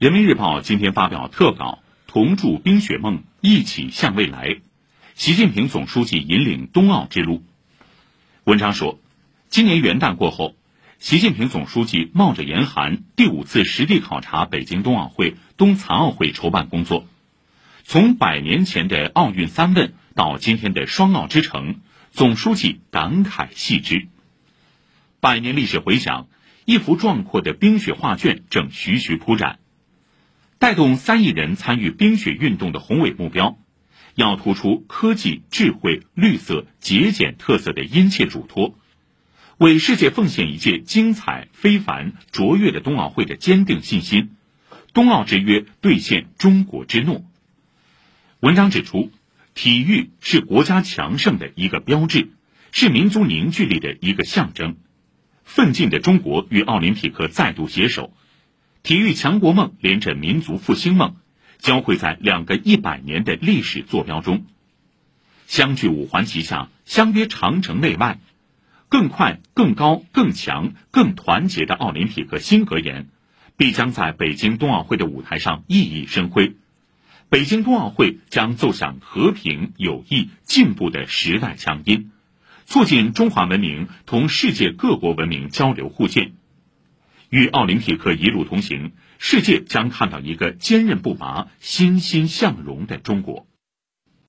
人民日报今天发表特稿《同筑冰雪梦，一起向未来》，习近平总书记引领冬奥之路。文章说，今年元旦过后，习近平总书记冒着严寒，第五次实地考察北京冬奥会、冬残奥会筹办工作。从百年前的奥运三问到今天的双奥之城，总书记感慨系之。百年历史回响，一幅壮阔的冰雪画卷正徐徐铺展。带动三亿人参与冰雪运动的宏伟目标，要突出科技、智慧、绿色、节俭特色的殷切嘱托，为世界奉献一届精彩、非凡、卓越的冬奥会的坚定信心。冬奥之约兑现中国之诺。文章指出，体育是国家强盛的一个标志，是民族凝聚力的一个象征。奋进的中国与奥林匹克再度携手。体育强国梦连着民族复兴梦，交汇在两个一百年的历史坐标中，相距五环旗下，相约长城内外，更快、更高、更强、更团结的奥林匹克新格言，必将在北京冬奥会的舞台上熠熠生辉。北京冬奥会将奏响和平、友谊、进步的时代强音，促进中华文明同世界各国文明交流互鉴。与奥林匹克一路同行，世界将看到一个坚韧不拔、欣欣向荣的中国。